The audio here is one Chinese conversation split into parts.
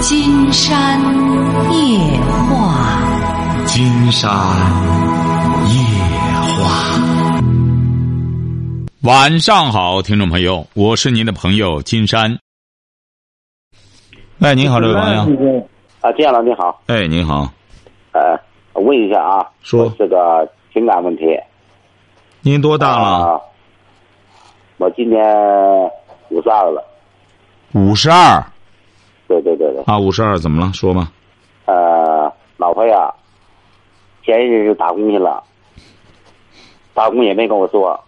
金山夜话，金山夜话。晚上好，听众朋友，我是您的朋友金山。喂，您好，这位朋友。啊，金老你好。哎，您好。呃，问一下啊，说这个情感问题。您多大了？啊、我今年五十二了。五十二。对对对对。啊，五十二，怎么了？说吧。呃，老婆呀，前一阵就打工去了，打工也没跟我说，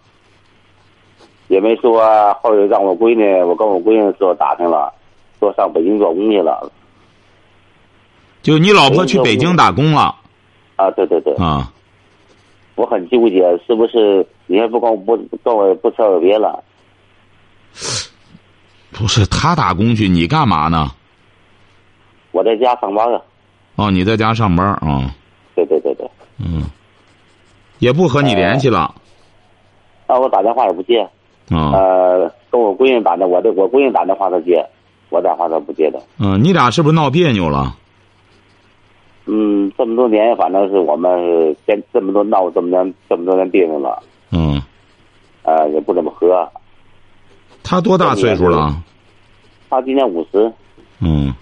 也没说，后来让我闺女，我跟我闺女说打听了，说上北京做工去了。就你老婆去北京打工了？啊，对对对。啊。我很纠结，是不是你也不跟我不跟我不辞而别了？不是他打工去，你干嘛呢？我在家上班啊。哦，你在家上班啊？对对对对。嗯。也不和你联系了。啊，我打电话也不接。啊。呃，跟我闺女打的，我的我闺女打电话她接，我打电话她不接的。嗯，你俩是不是闹别扭了？嗯，这么多年，反正是我们先这么多闹这么年这么多年别扭了。嗯。呃，也不怎么和。他多大岁数了？他今年五十。嗯。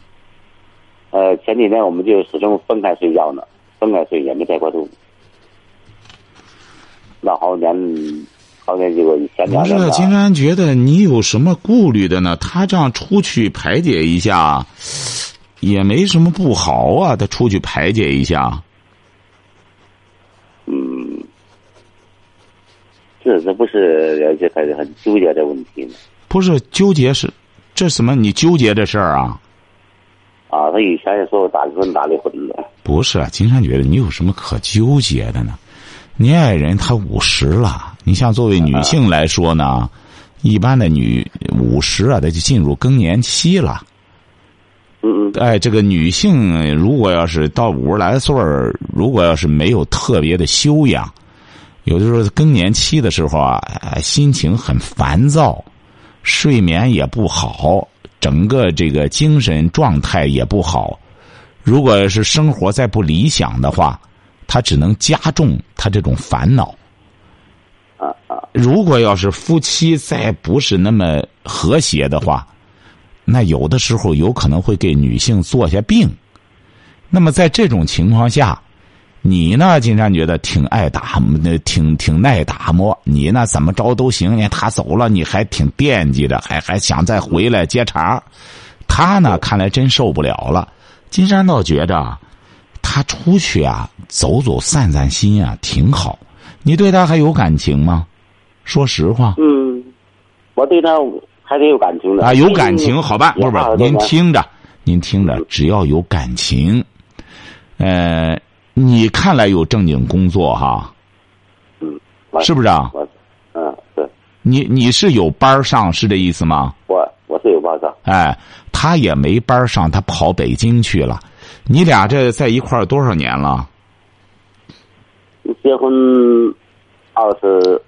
呃，前几天我们就始终分开睡觉呢，分开睡也没在一块住。那好年，好年这个前两年。不是，金山觉得你有什么顾虑的呢？他这样出去排解一下。也没什么不好啊，他出去排解一下。嗯，这这不是这还是很纠结的问题呢？不是纠结是，这什么？你纠结这事儿啊？啊，他以前也说打离婚打离婚的。不是，金山觉得你有什么可纠结的呢？你爱人他五十了，你像作为女性来说呢，一般的女五十啊，她就进入更年期了。嗯嗯，哎，这个女性如果要是到五十来岁儿，如果要是没有特别的修养，有的时候更年期的时候啊，心情很烦躁，睡眠也不好，整个这个精神状态也不好。如果是生活再不理想的话，他只能加重他这种烦恼。啊啊！如果要是夫妻再不是那么和谐的话。那有的时候有可能会给女性做下病，那么在这种情况下，你呢，金山觉得挺爱打，那挺挺耐打磨。你呢，怎么着都行。你他走了，你还挺惦记着，还还想再回来接茬。他呢，看来真受不了了。金山倒觉着，他出去啊，走走散散心啊，挺好。你对他还有感情吗？说实话。嗯，我对他。还得有感情的啊，有感情，好吧？不是不是，您听着，您听着，只要有感情，呃，你看来有正经工作哈，嗯，是不是啊？嗯，对。你你是有班上，是这意思吗？我我是有班上。哎，他也没班上，他跑北京去了。你俩这在一块儿多少年了？结婚二十。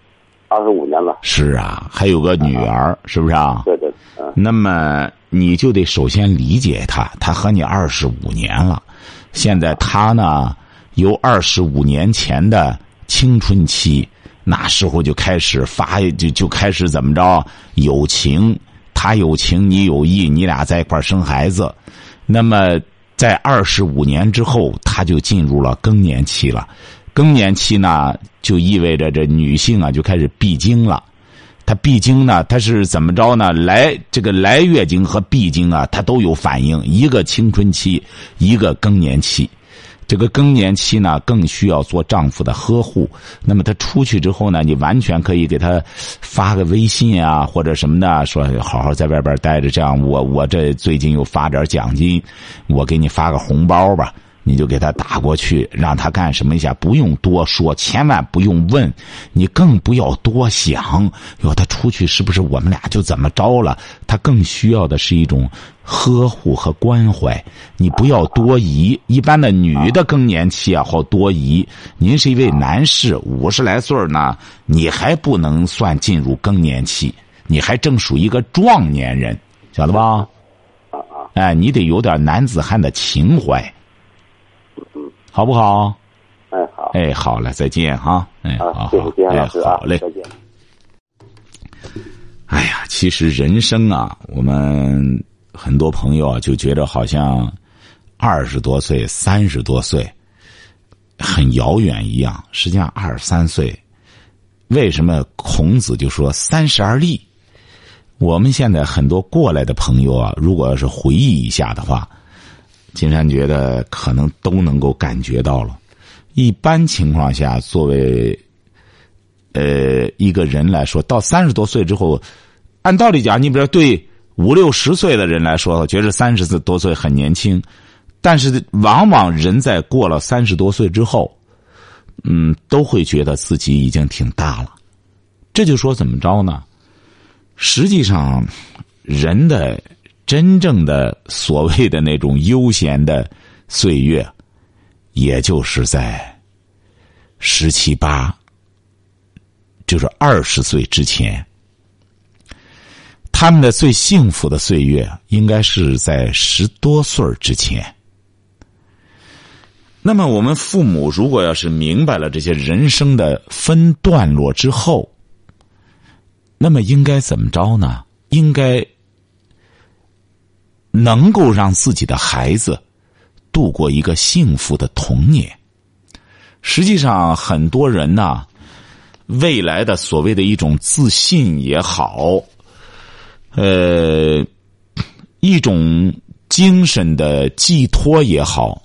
二十五年了，是啊，还有个女儿，是不是啊？对对，嗯。那么你就得首先理解他，他和你二十五年了，现在他呢由二十五年前的青春期，那时候就开始发，就就开始怎么着？有情，他有情，你有意，你俩在一块生孩子。那么在二十五年之后，他就进入了更年期了。更年期呢，就意味着这女性啊就开始闭经了。她闭经呢，她是怎么着呢？来这个来月经和闭经啊，她都有反应。一个青春期，一个更年期。这个更年期呢，更需要做丈夫的呵护。那么她出去之后呢，你完全可以给她发个微信啊，或者什么的，说好好在外边待着。这样，我我这最近又发点奖金，我给你发个红包吧。你就给他打过去，让他干什么一下？不用多说，千万不用问，你更不要多想。哟，他出去是不是我们俩就怎么着了？他更需要的是一种呵护和关怀。你不要多疑。一般的女的更年期啊，好多疑。您是一位男士，五十来岁呢，你还不能算进入更年期，你还正属一个壮年人，晓得吧？啊啊。哎，你得有点男子汉的情怀，嗯，好不好？哎，好，哎，好嘞，再见哈。哎，好啊，谢谢好，金山哎，老师啊好嘞，。再见。哎呀，其实人生啊，我们很多朋友啊就觉得好像二十多岁、三十多岁很遥远一样。实际上，二十三岁，为什么孔子就说三十而立？我们现在很多过来的朋友啊，如果要是回忆一下的话，金山觉得可能都能够感觉到了。一般情况下，作为呃，一个人来说，到三十多岁之后，按道理讲，你比如对五六十岁的人来说，觉得三十多岁很年轻，但是往往人在过了三十多岁之后，嗯，都会觉得自己已经挺大了。这就说怎么着呢？实际上，人的真正的所谓的那种悠闲的岁月，也就是在十七八。就是二十岁之前，他们的最幸福的岁月应该是在十多岁之前。那么，我们父母如果要是明白了这些人生的分段落之后，那么应该怎么着呢？应该能够让自己的孩子度过一个幸福的童年。实际上，很多人呢。未来的所谓的一种自信也好，呃，一种精神的寄托也好，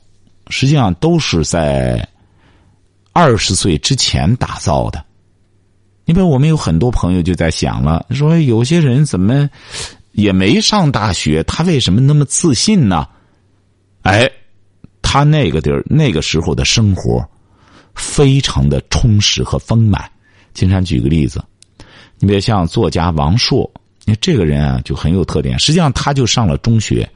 实际上都是在二十岁之前打造的。你比如，我们有很多朋友就在想了，说有些人怎么也没上大学，他为什么那么自信呢？哎，他那个地儿那个时候的生活非常的充实和丰满。金山举个例子，你别像作家王朔，你这个人啊就很有特点。实际上，他就上了中学，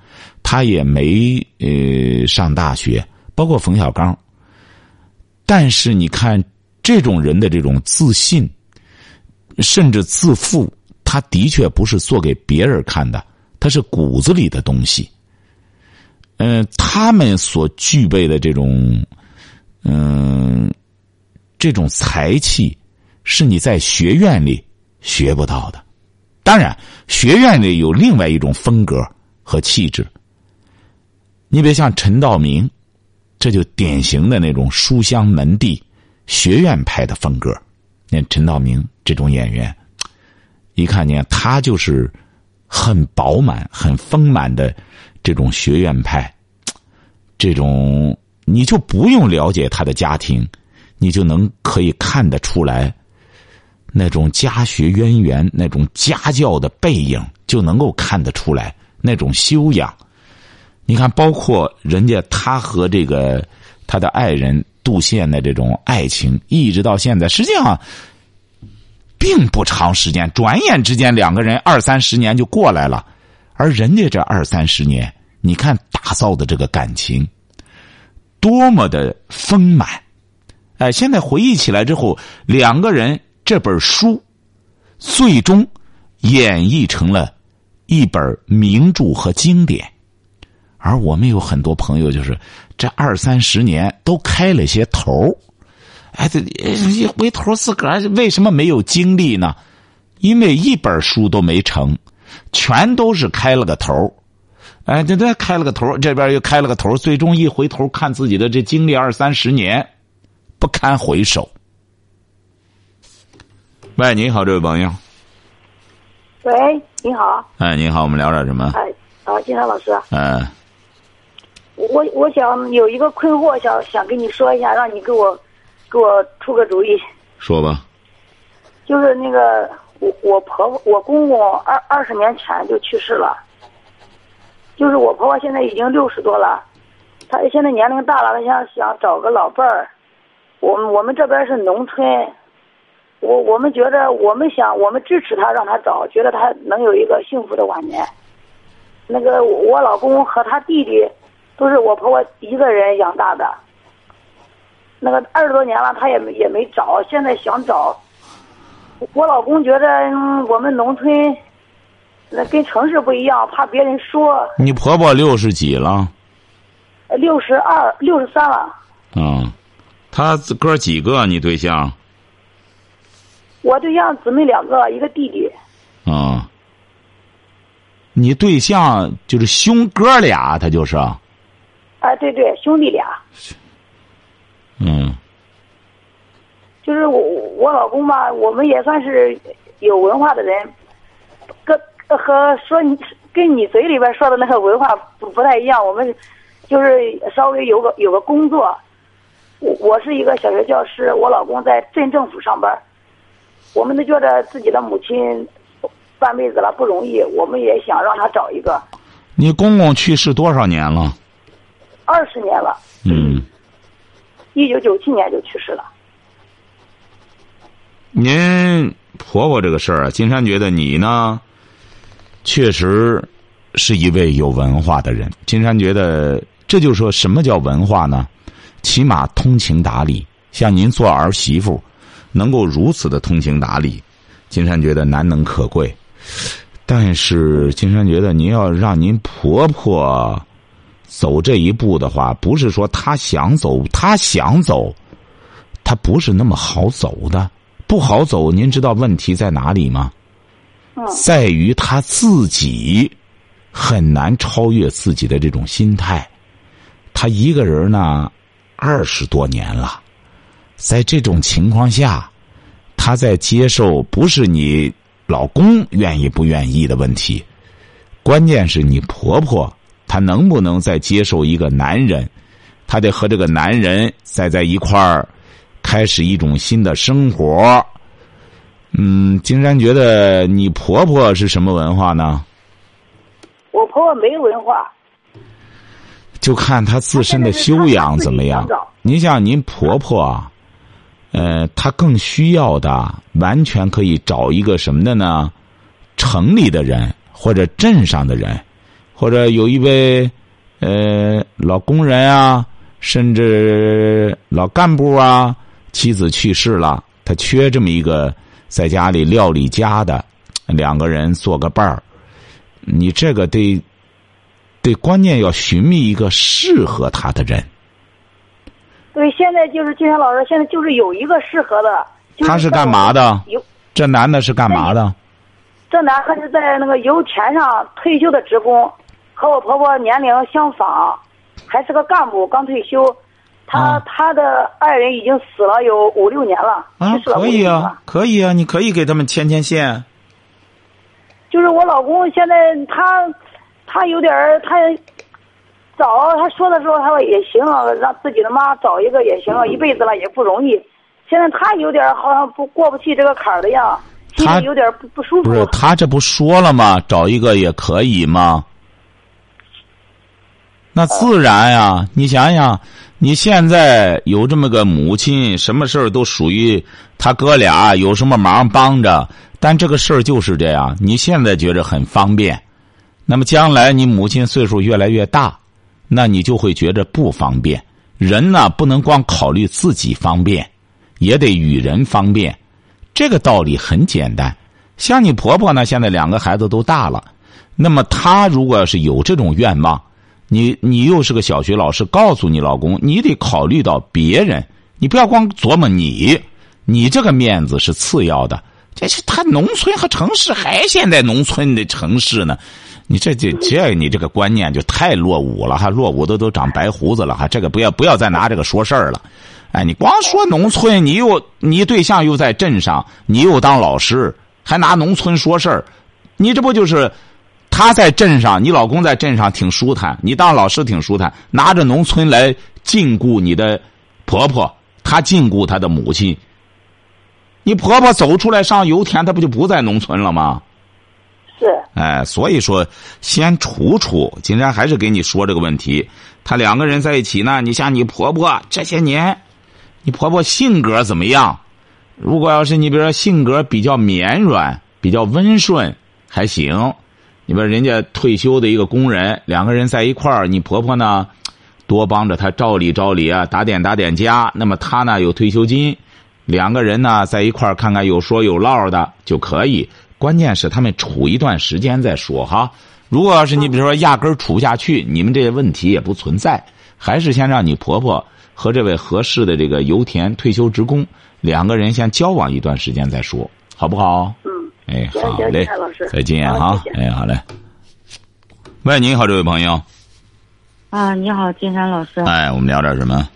他也没呃上大学，包括冯小刚。但是你看这种人的这种自信，甚至自负，他的确不是做给别人看的，他是骨子里的东西。嗯、他们所具备的这种，嗯、这种才气。是你在学院里学不到的，当然，学院里有另外一种风格和气质。你别像陈道明，这就典型的那种书香门第、学院派的风格。你看陈道明这种演员，一看见他就是很饱满、很丰满的这种学院派，这种你就不用了解他的家庭，你就能可以看得出来。那种家学渊源、那种家教的背影，就能够看得出来那种修养。你看，包括人家他和这个他的爱人杜宪的这种爱情，一直到现在，实际上并不长时间，转眼之间两个人二三十年就过来了。而人家这二三十年，你看打造的这个感情，多么的丰满！哎，现在回忆起来之后，两个人。这本书最终演绎成了一本名著和经典，而我们有很多朋友，就是这二三十年都开了些头哎，这一回头自个儿为什么没有经历呢？因为一本书都没成，全都是开了个头哎，这这开了个头这边又开了个头最终一回头看自己的这经历二三十年，不堪回首。喂，你好，这位朋友。喂，你好。哎，你好，我们聊点什么？哎，啊，金山老师。嗯。我我想有一个困惑，想想跟你说一下，让你给我给我出个主意。说吧。就是那个我我婆婆我公公二二十年前就去世了。就是我婆婆现在已经六十多了，她现在年龄大了，她想想找个老伴儿。我们我们这边是农村。我我们觉得，我们想，我们支持她，让她找，觉得她能有一个幸福的晚年。那个我老公和他弟弟，都是我婆婆一个人养大的。那个二十多年了，他也没也没找，现在想找。我老公觉得、嗯、我们农村，那跟城市不一样，怕别人说。你婆婆六十几了？六十二、六十三了。嗯，他哥几个？你对象？我对象姊妹两个，一个弟弟。啊。你对象就是兄哥俩，他就是。哎，对对，兄弟俩。嗯。就是我我老公吧，我们也算是有文化的人，跟和说你跟你嘴里边说的那个文化不不太一样。我们就是稍微有个有个工作，我我是一个小学教师，我老公在镇政府上班。我们都觉得自己的母亲半辈子了不容易，我们也想让他找一个。你公公去世多少年了？二十年了。嗯。一九九七年就去世了。您婆婆这个事儿啊，金山觉得你呢，确实是一位有文化的人。金山觉得，这就说什么叫文化呢？起码通情达理。像您做儿媳妇，能够如此的通情达理，金山觉得难能可贵。但是，金山觉得您要让您婆婆走这一步的话，不是说他想走，他想走，他不是那么好走的。不好走，您知道问题在哪里吗？在于他自己很难超越自己的这种心态。他一个人呢，二十多年了，在这种情况下，他在接受不是你老公愿意不愿意的问题，关键是你婆婆她能不能再接受一个男人，她得和这个男人再在一块儿。开始一种新的生活。嗯，金山觉得你婆婆是什么文化呢？我婆婆没文化，就看她自身的修养怎么样。您像您婆婆啊，呃，她更需要的完全可以找一个什么的呢？城里的人或者镇上的人，或者有一位呃老工人啊，甚至老干部啊。妻子去世了，他缺这么一个在家里料理家的，两个人做个伴儿。你这个得得关键要寻觅一个适合他的人。对，现在就是金山老师，现在就是有一个适合的。他是干嘛的？这男的是干嘛的？这男的是在那个油田上退休的职工，和我婆婆年龄相仿，还是个干部，刚退休。他他的爱人已经死了有五六年了，啊，可以啊，可以啊，你可以给他们牵牵线。就是我老公现在他他有点儿他找他说的时候他说也行，让自己的妈找一个也行，一辈子了也不容易。现在他有点好像不过不去这个坎儿的样，心里有点不不舒服。不是他这不说了吗？找一个也可以吗？那自然呀，你想想。你现在有这么个母亲，什么事儿都属于他哥俩，有什么忙帮着。但这个事儿就是这样，你现在觉着很方便，那么将来你母亲岁数越来越大，那你就会觉着不方便。人呢，不能光考虑自己方便，也得与人方便。这个道理很简单。像你婆婆呢，现在两个孩子都大了，那么她如果要是有这种愿望。你你又是个小学老师，告诉你老公，你得考虑到别人，你不要光琢磨你，你这个面子是次要的。这是他农村和城市还现在农村的城市呢，你这这这你这个观念就太落伍了哈，落伍的都长白胡子了哈，这个不要不要再拿这个说事儿了。哎，你光说农村，你又你对象又在镇上，你又当老师，还拿农村说事儿，你这不就是？他在镇上，你老公在镇上挺舒坦，你当老师挺舒坦，拿着农村来禁锢你的婆婆，她禁锢她的母亲。你婆婆走出来上油田，她不就不在农村了吗？是。哎，所以说先处处，今天还是给你说这个问题。他两个人在一起呢，你像你婆婆这些年，你婆婆性格怎么样？如果要是你比如说性格比较绵软、比较温顺，还行。你说人家退休的一个工人，两个人在一块儿，你婆婆呢，多帮着他照理照理啊，打点打点家。那么他呢有退休金，两个人呢在一块儿看看有说有唠的就可以。关键是他们处一段时间再说哈。如果要是你比如说压根儿处不下去，你们这些问题也不存在，还是先让你婆婆和这位合适的这个油田退休职工两个人先交往一段时间再说，好不好？嗯，哎，好嘞再见哈哎，好嘞。喂，你好，这位朋友，啊，你好，金山老师。哎，我们聊点什么？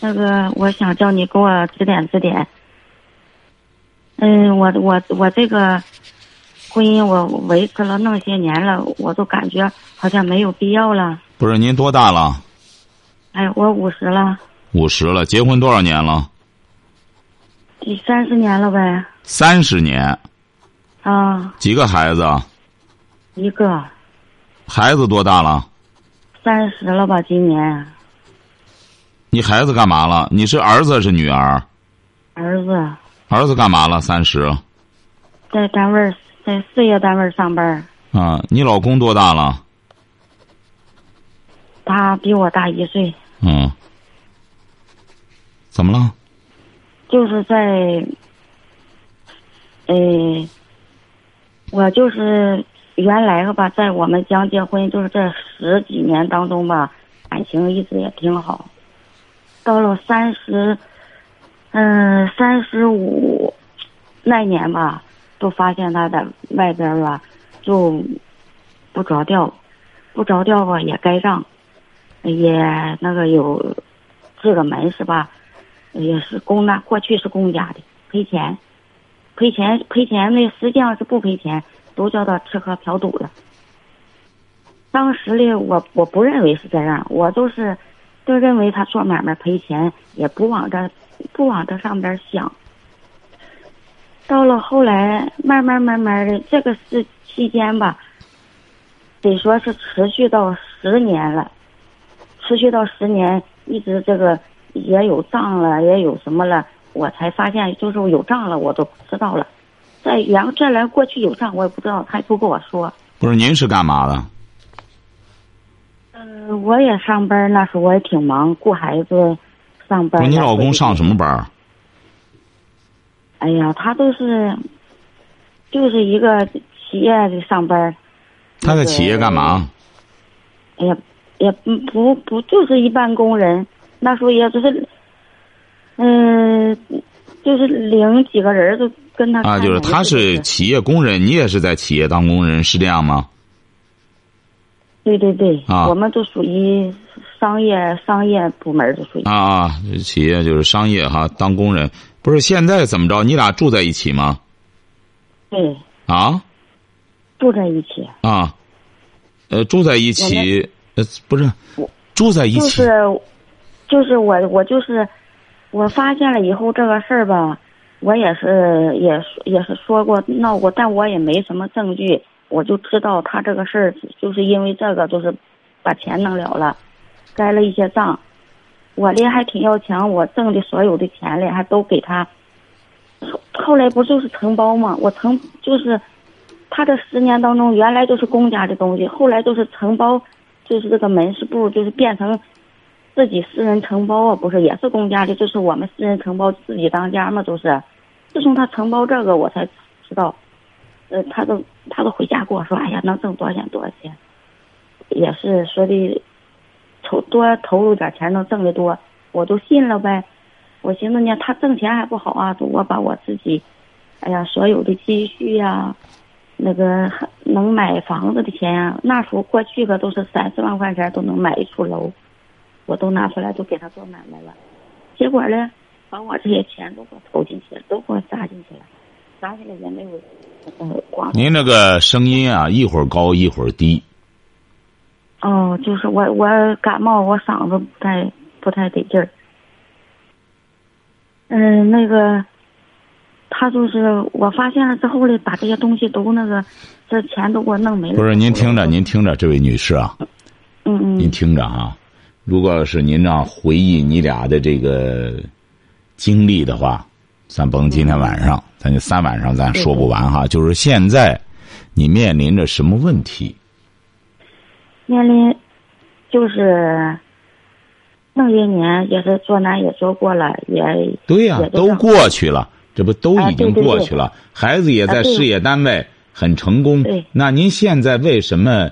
那个，我想叫你给我指点指点。嗯，我我我这个婚姻我维持了那么些年了，我都感觉好像没有必要了。不是您多大了？哎，我五十了，五十了，结婚多少年了？第三十年了呗。三十年，啊，几个孩子？一个孩子多大了？三十了吧，今年你孩子干嘛了？你是儿子是女儿？儿子儿子干嘛了？三十在单位在事业单位上班儿，啊？你老公多大了？他比我大一岁，嗯，怎么了？就是在，呃，我就是原来吧，在我们刚结婚就是这十几年当中吧，感情一直也挺好。到了三十，嗯、三十五那年吧，就发现他在外边吧，就不着调，不着调吧也该账，也那个有这个门是吧？也是公那过去是公家的，赔钱，赔钱赔钱那实际上是不赔钱，都叫他吃喝嫖赌了。当时呢，我我不认为是这样，我就是就认为他做买卖赔钱，也不往这不往这上边想。到了后来，慢慢慢慢的，这个是期间吧，得说是持续到十年了，持续到十年，一直这个也有账了，也有什么了，我才发现就是有账了，我都不知道了。再然后再来过去有账，我也不知道，他也不跟我说。不是您是干嘛的？嗯，我也上班，那时候我也挺忙，顾孩子，上班。你老公上什么班儿？哎呀，他都是，就是一个企业的上班。他在企业干嘛？哎呀，也不不不，就是一般工人。那时候也就是，嗯、就是领几个人就跟他啊，就是他是企业工人，你也是在企业当工人，是这样吗？对对对，啊我们都属于商业商业部门的属于。啊啊，企业就是商业哈，当工人。不是现在怎么着？你俩住在一起吗？对，啊住在一起。啊，呃，住在一起，呃，不是我住在一起。就是，就是我我就是，我发现了以后这个事儿吧，我也是也也是说过闹过，但我也没什么证据，我就知道他这个事儿就是因为这个就是把钱弄了了，该了一些账，我呢还挺要强，我挣的所有的钱嘞还都给他。后来不就是承包吗？我承就是，他这十年当中原来都是公家的东西，后来都是承包，就是这个门市部就是变成自己私人承包啊，不是也是公家的，就是我们私人承包自己当家嘛，都是。自从他承包这个，我才知道，呃，他都他都回家跟我说，哎呀，能挣多少钱多少钱，也是说的投多投入点钱能挣得多，我都信了呗。我寻思呢，他挣钱还不好啊，我把我自己，哎呀，所有的积蓄呀、那个能买房子的钱呀、那时候过去可都是三四万块钱都能买一处楼，我都拿出来都给他做买卖了。结果呢，把我这些钱都给我投进去了，都给我砸进去了，砸进来也没有，呃，光您那个声音啊，一会儿高一会儿低。哦，就是我我感冒，我嗓子不太不太得劲儿。嗯，那个，他就是我发现了之后呢，把这些东西都那个，这钱都给我弄没了。不是您听着，您听着，这位女士啊，嗯嗯您嗯听着哈，如果要是您这样回忆你俩的这个经历的话，咱甭今天晚上，咱就三晚上咱说不完哈。就是现在，你面临着什么问题？面临就是那些年也是做难也做过了，也对呀、也都过去了。这不都已经啊对对对过去了？孩子也在事业单位很成功对。那您现在为什么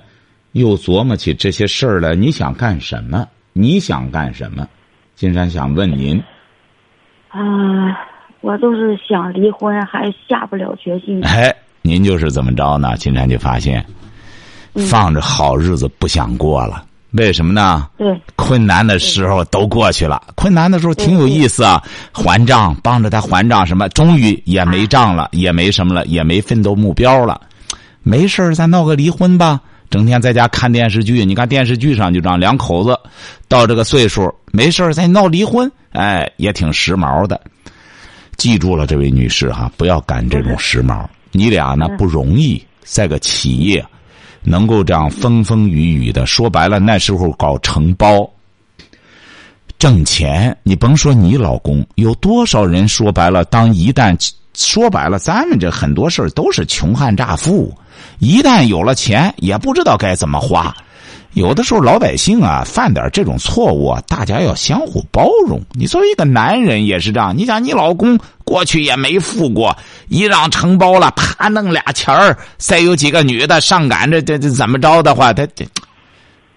又琢磨起这些事儿来？你想干什么？你想干什么？金山想问您，啊，我就是想离婚，还下不了决心。哎，您就是怎么着呢？金山就发现，嗯放着好日子不想过了。为什么呢？对，困难的时候都过去了，困难的时候挺有意思啊，还账，帮着他还账什么，终于也没账了，也没什么了，也没奋斗目标了，没事儿咱闹个离婚吧。整天在家看电视剧，你看电视剧上就这样，两口子到这个岁数，没事再闹离婚，哎，也挺时髦的。记住了，这位女士哈，不要干这种时髦。你俩呢不容易，在个企业能够这样风风雨雨的，说白了，那时候搞承包。挣钱，你甭说你老公，有多少人说白了，当一旦说白了，咱们这很多事儿都是穷汉乍富，一旦有了钱，也不知道该怎么花。有的时候老百姓啊，犯点这种错误啊，大家要相互包容。你作为一个男人也是这样，你想你老公过去也没富过，一让承包了，啪弄俩钱儿，再有几个女的上赶着，这这怎么着的话，他这，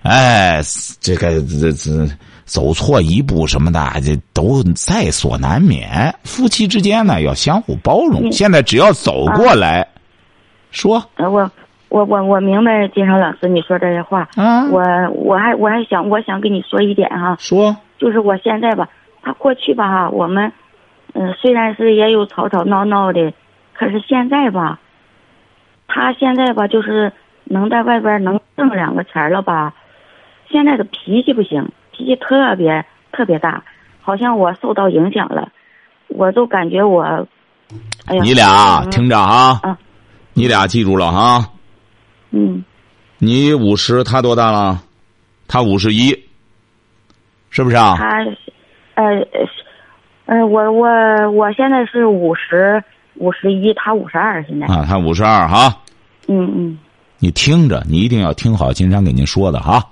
哎，这个这这走错一步什么的，这都在所难免。夫妻之间呢，要相互包容。嗯现在只要走过来，说。呃，我我我我明白金山老师你说这些话。啊，我我还我还想我想跟你说一点哈，说。就是我现在吧，他过去吧哈，我们嗯、虽然是也有吵吵闹闹的，可是现在吧，他现在吧就是能在外边能挣两个钱了吧，现在的脾气不行，脾气特别特别大，好像我受到影响了，我都感觉我，哎呀，你俩嗯听着啊，啊你俩记住了哈。嗯你五十，他多大了？他五十一，是不是啊？他，呃，呃，我我我现在是五十五十一，他五十二，现在，啊，他五十二哈。嗯嗯你听着，你一定要听好金山给您说的哈。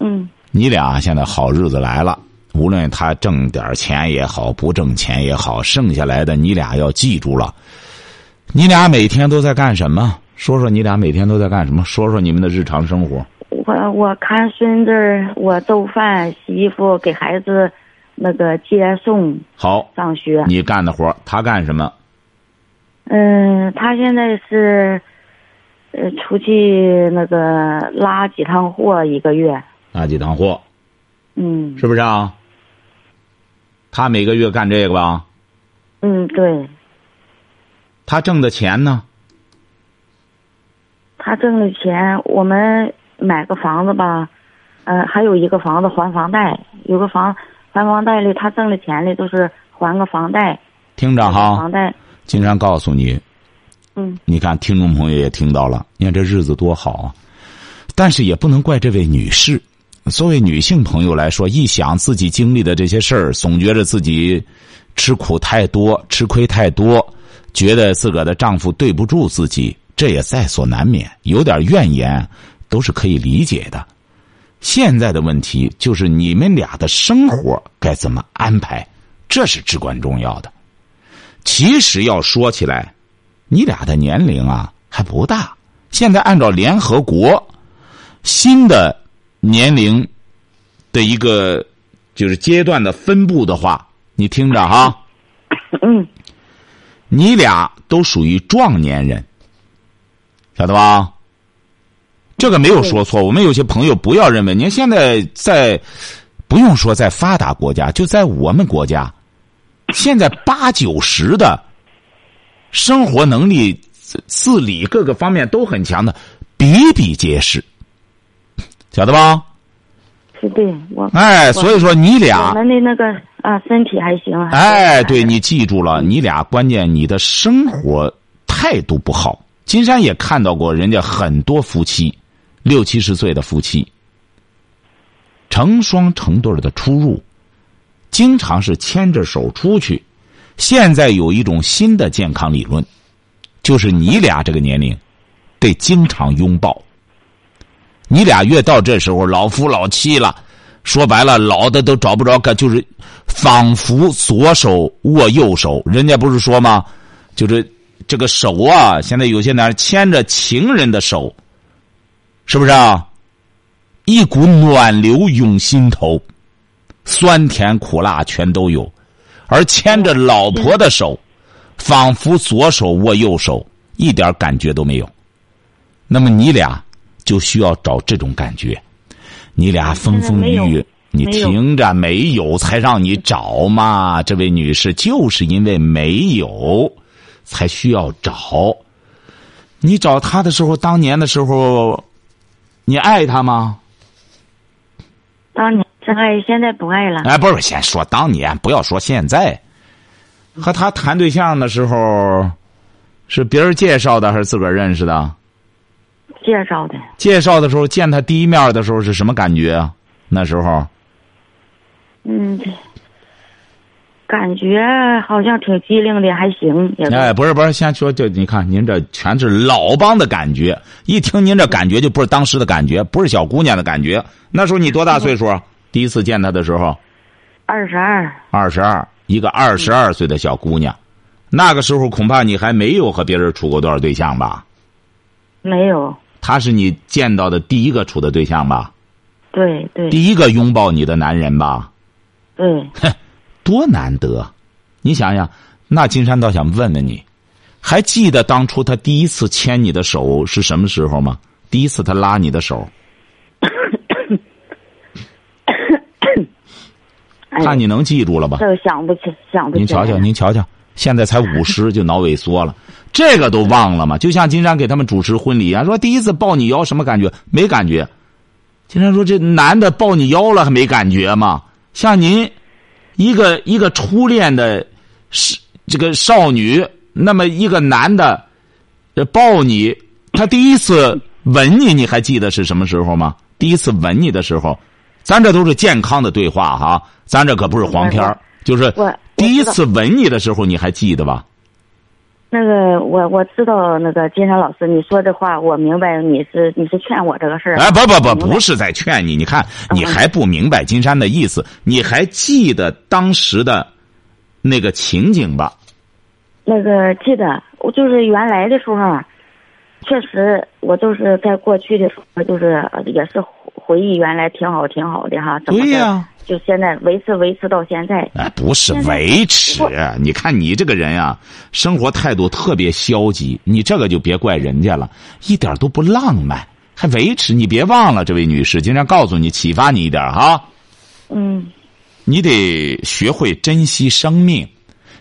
嗯你俩现在好日子来了，无论他挣点钱也好，不挣钱也好，剩下来的你俩要记住了。你俩每天都在干什么？说说你俩每天都在干什么？说说你们的日常生活。我我看孙子，我做饭、洗衣服，给孩子那个接送好，上学。你干的活他干什么？嗯，他现在是，呃，出去那个拉几趟货一个月。拉几趟货，嗯是不是啊？他每个月干这个吧？嗯，对，他挣的钱呢？他挣的钱，我们买个房子吧，呃，还有一个房子还房贷，有个房还房贷里，他挣的钱里都是还个房贷。听着哈房，贷，金山告诉你，嗯你看听众朋友也听到了，你看这日子多好啊！但是也不能怪这位女士，作为女性朋友来说，一想自己经历的这些事儿，总觉着自己吃苦太多、吃亏太多，觉得自个儿的丈夫对不住自己，这也在所难免，有点怨言都是可以理解的。现在的问题就是你们俩的生活该怎么安排，这是至关重要的。其实要说起来，你俩的年龄啊还不大。现在按照联合国新的年龄的一个就是阶段的分布的话，你听着哈，嗯你俩都属于壮年人，晓得吧？这个没有说错。我们有些朋友不要认为，您现在在不用说在发达国家，就在我们国家，现在八九十的生活能力、自自理各个方面都很强的，比比皆是，晓得吧？是对我。哎，所以说你俩我们的那个啊，身体还行。哎，对你记住了，你俩关键你的生活态度不好。金山也看到过人家很多夫妻，六七十岁的夫妻，成双成对的出入，经常是牵着手出去。现在有一种新的健康理论，就是你俩这个年龄得经常拥抱。你俩越到这时候老夫老妻了，说白了，老的都找不着个，就是仿佛左手握右手。人家不是说吗？就是这个手啊，现在有些男人牵着情人的手，是不是啊？一股暖流涌心头，酸甜苦辣全都有。而牵着老婆的手，仿佛左手握右手，一点感觉都没有。那么你俩就需要找这种感觉。你俩风风雨雨，你听着没有才让你找嘛？这位女士，就是因为没有，才需要找。你找他的时候，当年的时候，你爱他吗？当年真爱，现在不爱了。哎，不是，先说当年，不要说现在。和他谈对象的时候，是别人介绍的还是自个儿认识的？介绍的，介绍的时候见他第一面的时候是什么感觉啊？那时候，嗯，感觉好像挺机灵的，还行。哎，不是不是，先说就，你看您这全是老帮的感觉，一听您这感觉就不是当时的感觉，不是小姑娘的感觉。那时候你多大岁数？第一次见他的时候，二十二。二十二，一个二十二岁的小姑娘，那个时候恐怕你还没有和别人处过多少对象吧？没有。他是你见到的第一个处的对象吧？对对。第一个拥抱你的男人吧？对。哼，多难得！你想想，那金山倒想问问你，还记得当初他第一次牵你的手是什么时候吗？第一次他拉你的手，看你能记住了吧？这想不起，想不起。您瞧瞧，您瞧瞧。现在才五十就脑萎缩了，这个都忘了吗？就像金山给他们主持婚礼啊，说第一次抱你腰什么感觉？没感觉。金山说这男的抱你腰了还没感觉吗？像您，一个一个初恋的，是这个少女，那么一个男的，抱你，他第一次吻你，你还记得是什么时候吗？第一次吻你的时候，咱这都是健康的对话哈，咱这可不是黄片就是。第一次吻你的时候，你还记得吧？那个，我我知道那个金山老师，你说这话，我明白你是你是劝我这个事儿。哎，不不不，不是在劝你。你看，你还不明白金山的意思？你还记得当时的那个情景吧？那个记得，我就是原来的时候，确实，我就是在过去的时候，就是也是回忆原来挺好挺好的哈。对呀。就现在维持维持到现在，哎，不是维持。你看你这个人啊，生活态度特别消极。你这个就别怪人家了，一点都不浪漫，还维持。你别忘了，这位女士，经常告诉你，启发你一点哈。嗯。你得学会珍惜生命，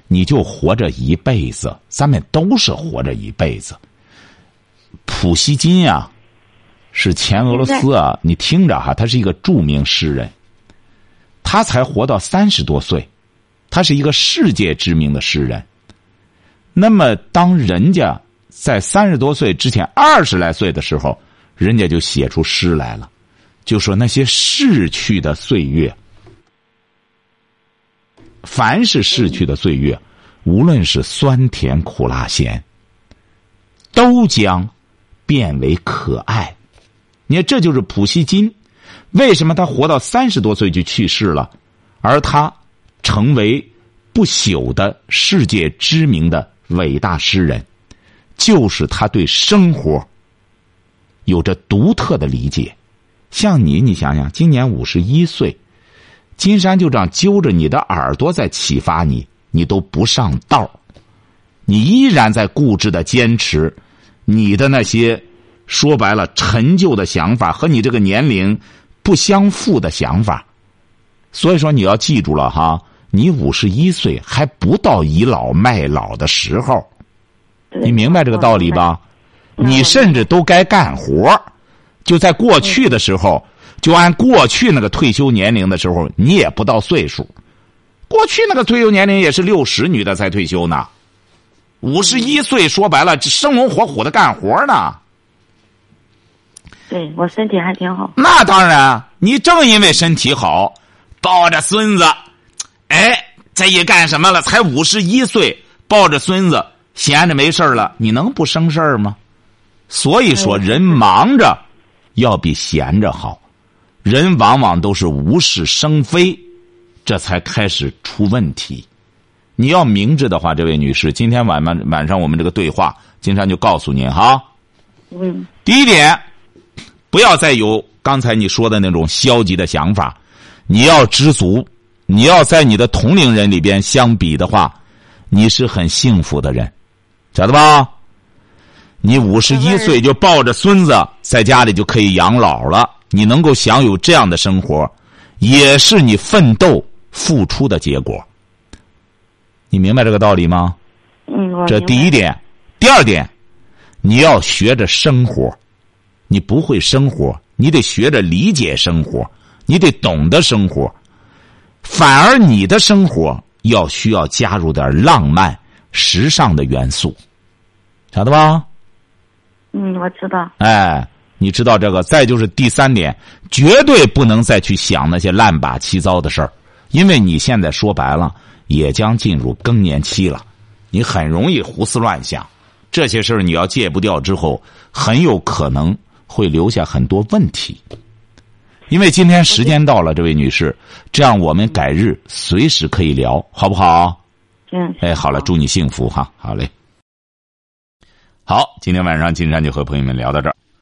你就活着一辈子。咱们都是活着一辈子。普希金呀，是前俄罗斯啊，你听着哈，他是一个著名诗人。他才活到三十多岁，他是一个世界知名的诗人。那么，当人家在三十多岁之前二十来岁的时候，人家就写出诗来了，就说那些逝去的岁月，凡是逝去的岁月，无论是酸甜苦辣咸，都将变为可爱。你看，这就是普希金。为什么他活到三十多岁就去世了，而他成为不朽的世界知名的伟大诗人，就是他对生活有着独特的理解。像你，你想想，今年五十一岁，金山就这样揪着你的耳朵在启发你，你都不上道你依然在固执的坚持你的那些说白了陈旧的想法和你这个年龄。不相符的想法，所以说你要记住了哈，你五十一岁还不到倚老卖老的时候，你明白这个道理吧？你甚至都该干活就在过去的时候，就按过去那个退休年龄的时候，你也不到岁数。过去那个退休年龄也是六十女的才退休呢，五十一岁说白了，生龙活虎的干活呢。对我身体还挺好。那当然，你正因为身体好，抱着孙子，哎，这一干什么了？才五十一岁，抱着孙子，闲着没事了，你能不生事儿吗？所以说，人忙着要比闲着好。人往往都是无事生非，这才开始出问题。你要明智的话，这位女士，今天晚晚晚上我们这个对话，金山就告诉您哈。嗯第一点，不要再有刚才你说的那种消极的想法，你要知足。你要在你的同龄人里边相比的话，你是很幸福的人，晓得吧？你五十一岁就抱着孙子在家里就可以养老了，你能够享有这样的生活，也是你奋斗付出的结果。你明白这个道理吗？这第一点，第二点，你要学着生活。你不会生活，你得学着理解生活，你得懂得生活。反而你的生活要需要加入点浪漫、时尚的元素，晓得吧？嗯，我知道。哎，你知道这个。再就是第三点，绝对不能再去想那些乱八七糟的事儿，因为你现在说白了，也将进入更年期了，你很容易胡思乱想。这些事儿你要戒不掉之后，很有可能会留下很多问题。因为今天时间到了，这位女士，这样我们改日随时可以聊，好不好？嗯。哎，好了，祝你幸福哈，好嘞。好，今天晚上金山就和朋友们聊到这儿。